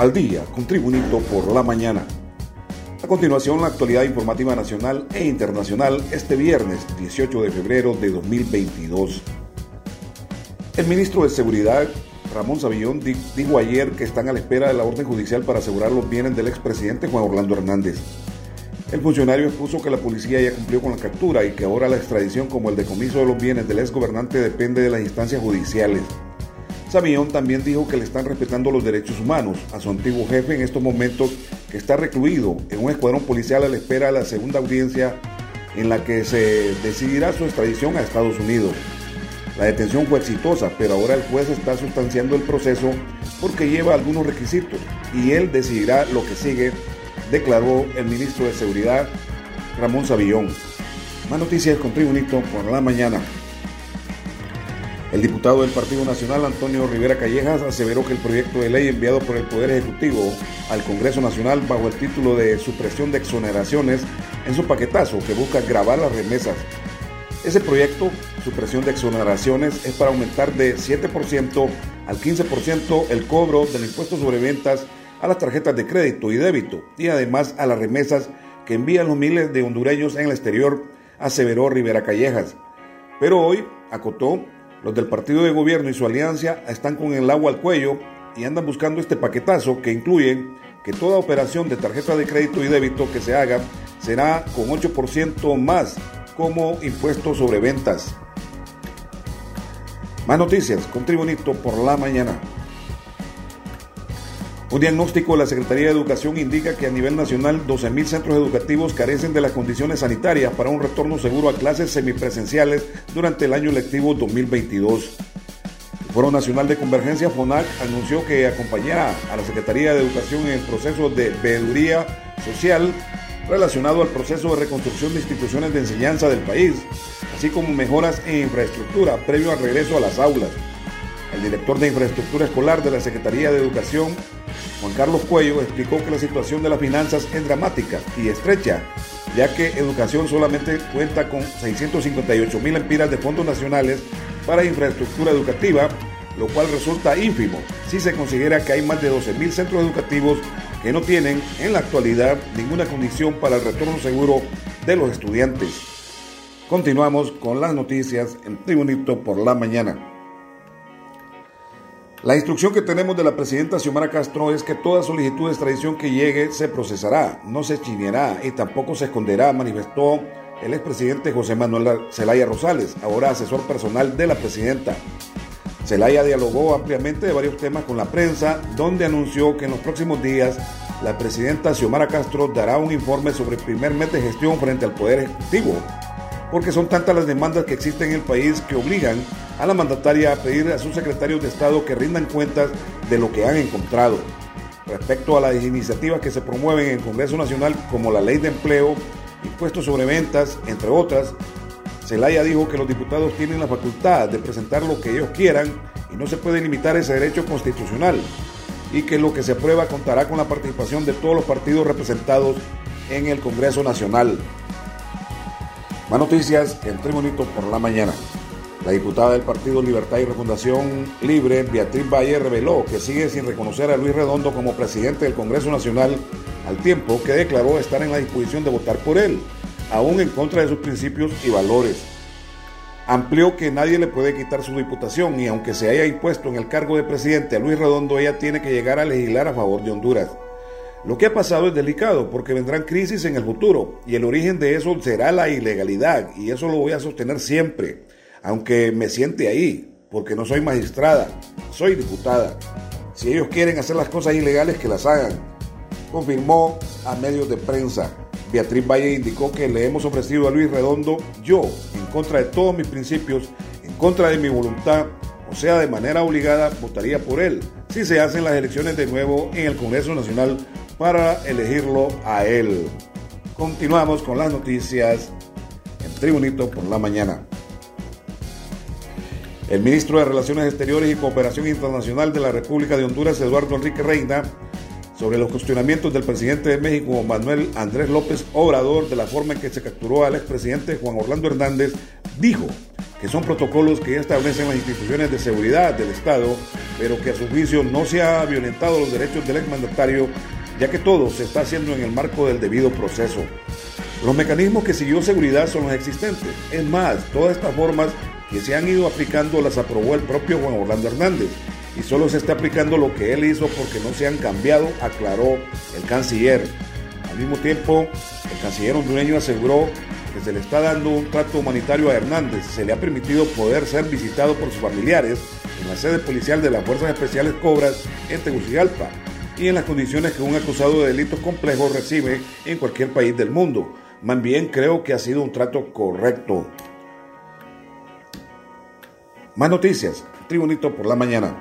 al día con Tribunito por la mañana. A continuación, la actualidad informativa nacional e internacional este viernes 18 de febrero de 2022. El ministro de Seguridad, Ramón Savillón, dijo ayer que están a la espera de la orden judicial para asegurar los bienes del expresidente Juan Orlando Hernández. El funcionario expuso que la policía ya cumplió con la captura y que ahora la extradición como el decomiso de los bienes del exgobernante depende de las instancias judiciales. Savillón también dijo que le están respetando los derechos humanos a su antiguo jefe en estos momentos que está recluido en un escuadrón policial a la espera de la segunda audiencia en la que se decidirá su extradición a Estados Unidos. La detención fue exitosa, pero ahora el juez está sustanciando el proceso porque lleva algunos requisitos y él decidirá lo que sigue, declaró el ministro de Seguridad Ramón Savillón. Más noticias con Tribunito por la mañana. El diputado del Partido Nacional, Antonio Rivera Callejas, aseveró que el proyecto de ley enviado por el Poder Ejecutivo al Congreso Nacional bajo el título de supresión de exoneraciones en su paquetazo que busca grabar las remesas. Ese proyecto, supresión de exoneraciones, es para aumentar de 7% al 15% el cobro del impuesto sobre ventas a las tarjetas de crédito y débito y además a las remesas que envían los miles de hondureños en el exterior, aseveró Rivera Callejas. Pero hoy, acotó, los del partido de gobierno y su alianza están con el agua al cuello y andan buscando este paquetazo que incluye que toda operación de tarjeta de crédito y débito que se haga será con 8% más como impuesto sobre ventas. Más noticias con Tribunito por la mañana. Un diagnóstico de la Secretaría de Educación indica que a nivel nacional 12.000 centros educativos carecen de las condiciones sanitarias para un retorno seguro a clases semipresenciales durante el año lectivo 2022. El Foro Nacional de Convergencia FONAC anunció que acompañará a la Secretaría de Educación en el proceso de veeduría social relacionado al proceso de reconstrucción de instituciones de enseñanza del país, así como mejoras en infraestructura previo al regreso a las aulas. El director de infraestructura escolar de la Secretaría de Educación, Juan Carlos Cuello, explicó que la situación de las finanzas es dramática y estrecha, ya que Educación solamente cuenta con 658 mil empiras de fondos nacionales para infraestructura educativa, lo cual resulta ínfimo si se considera que hay más de 12 mil centros educativos que no tienen en la actualidad ninguna condición para el retorno seguro de los estudiantes. Continuamos con las noticias en Tribunito por la mañana. La instrucción que tenemos de la presidenta Xiomara Castro es que toda solicitud de extradición que llegue se procesará, no se chineará y tampoco se esconderá, manifestó el expresidente José Manuel Zelaya Rosales, ahora asesor personal de la presidenta. Zelaya dialogó ampliamente de varios temas con la prensa, donde anunció que en los próximos días la presidenta Xiomara Castro dará un informe sobre el primer mes de gestión frente al Poder Ejecutivo, porque son tantas las demandas que existen en el país que obligan a la mandataria a pedir a sus secretarios de Estado que rindan cuentas de lo que han encontrado. Respecto a las iniciativas que se promueven en el Congreso Nacional, como la ley de empleo, impuestos sobre ventas, entre otras, Zelaya dijo que los diputados tienen la facultad de presentar lo que ellos quieran y no se puede limitar ese derecho constitucional y que lo que se aprueba contará con la participación de todos los partidos representados en el Congreso Nacional. Más noticias en Tribunito por la mañana. La diputada del Partido Libertad y Refundación Libre, Beatriz Valle, reveló que sigue sin reconocer a Luis Redondo como presidente del Congreso Nacional, al tiempo que declaró estar en la disposición de votar por él, aún en contra de sus principios y valores. Amplió que nadie le puede quitar su diputación y aunque se haya impuesto en el cargo de presidente a Luis Redondo, ella tiene que llegar a legislar a favor de Honduras. Lo que ha pasado es delicado porque vendrán crisis en el futuro y el origen de eso será la ilegalidad y eso lo voy a sostener siempre aunque me siente ahí, porque no soy magistrada, soy diputada. Si ellos quieren hacer las cosas ilegales, que las hagan. Confirmó a medios de prensa. Beatriz Valle indicó que le hemos ofrecido a Luis Redondo, yo, en contra de todos mis principios, en contra de mi voluntad, o sea, de manera obligada, votaría por él, si se hacen las elecciones de nuevo en el Congreso Nacional para elegirlo a él. Continuamos con las noticias en Tribunito por la mañana. El ministro de Relaciones Exteriores y Cooperación Internacional de la República de Honduras, Eduardo Enrique Reina, sobre los cuestionamientos del presidente de México, Manuel Andrés López Obrador, de la forma en que se capturó al expresidente Juan Orlando Hernández, dijo que son protocolos que ya establecen las instituciones de seguridad del Estado, pero que a su juicio no se ha violentado los derechos del exmandatario, ya que todo se está haciendo en el marco del debido proceso. Los mecanismos que siguió seguridad son los existentes. Es más, todas estas formas que se han ido aplicando las aprobó el propio Juan Orlando Hernández y solo se está aplicando lo que él hizo porque no se han cambiado, aclaró el canciller. Al mismo tiempo, el canciller hondureño aseguró que se le está dando un trato humanitario a Hernández. Se le ha permitido poder ser visitado por sus familiares en la sede policial de las Fuerzas Especiales Cobras en Tegucigalpa y en las condiciones que un acusado de delitos complejos recibe en cualquier país del mundo. Más bien creo que ha sido un trato correcto. Más noticias. Tribunito por la mañana.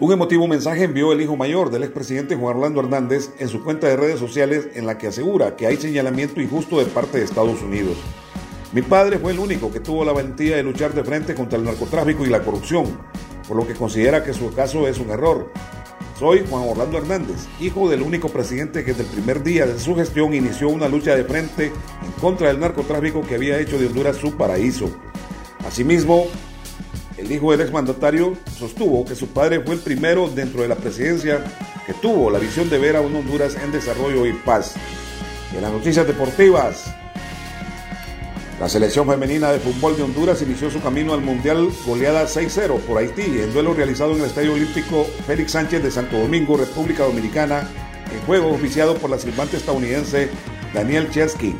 Un emotivo mensaje envió el hijo mayor del expresidente Juan Orlando Hernández en su cuenta de redes sociales en la que asegura que hay señalamiento injusto de parte de Estados Unidos. Mi padre fue el único que tuvo la valentía de luchar de frente contra el narcotráfico y la corrupción, por lo que considera que su caso es un error. Soy Juan Orlando Hernández, hijo del único presidente que desde el primer día de su gestión inició una lucha de frente en contra del narcotráfico que había hecho de Honduras su paraíso. Asimismo, el hijo del exmandatario sostuvo que su padre fue el primero dentro de la presidencia que tuvo la visión de ver a un Honduras en desarrollo y paz. En las noticias deportivas, la selección femenina de fútbol de Honduras inició su camino al Mundial goleada 6-0 por Haití en duelo realizado en el Estadio Olímpico Félix Sánchez de Santo Domingo, República Dominicana, en juego oficiado por la silbante estadounidense Daniel Chesky.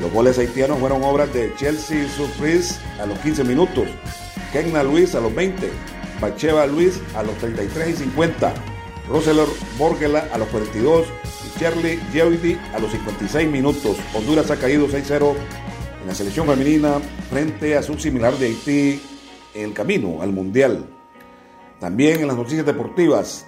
Los goles haitianos fueron obras de Chelsea Surprise a los 15 minutos, Kenna Luis a los 20, Bacheva Luis a los 33 y 50, Roseler Borgela a los 42 y Charlie Yeoidi a los 56 minutos. Honduras ha caído 6-0 en la selección femenina frente a su similar de Haití en el camino al Mundial. También en las noticias deportivas,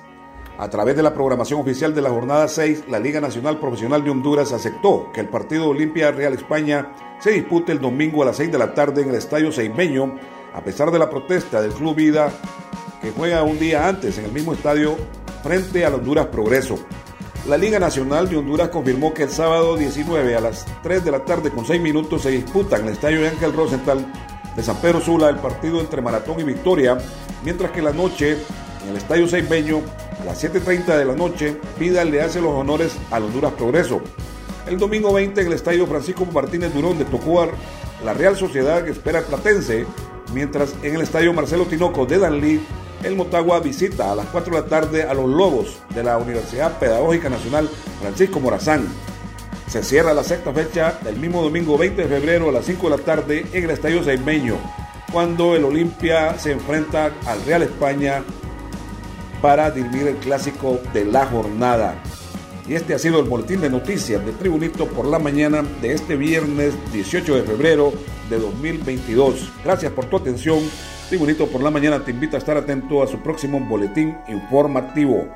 a través de la programación oficial de la jornada 6, la Liga Nacional Profesional de Honduras aceptó que el partido Olimpia Real España se dispute el domingo a las 6 de la tarde en el Estadio Seimeño a pesar de la protesta del Club Vida, que juega un día antes en el mismo estadio frente al Honduras Progreso. La Liga Nacional de Honduras confirmó que el sábado 19 a las 3 de la tarde con 6 minutos se disputa en el estadio Ángel Rosenthal de San Pedro Sula el partido entre Maratón y Victoria, mientras que la noche en el estadio Seibeño a las 7.30 de la noche Vida le hace los honores al Honduras Progreso. El domingo 20 en el estadio Francisco Martínez Durón de Tocuar, la Real Sociedad espera el Platense mientras en el estadio Marcelo Tinoco de Danlí, el Motagua visita a las 4 de la tarde a los Lobos de la Universidad Pedagógica Nacional Francisco Morazán. Se cierra la sexta fecha el mismo domingo 20 de febrero a las 5 de la tarde en el Estadio Seimeño, cuando el Olimpia se enfrenta al Real España para dirimir el clásico de la jornada. Y este ha sido el boletín de noticias de Tribunito por la mañana de este viernes 18 de febrero de 2022. Gracias por tu atención. Tribunito por la mañana te invita a estar atento a su próximo boletín informativo.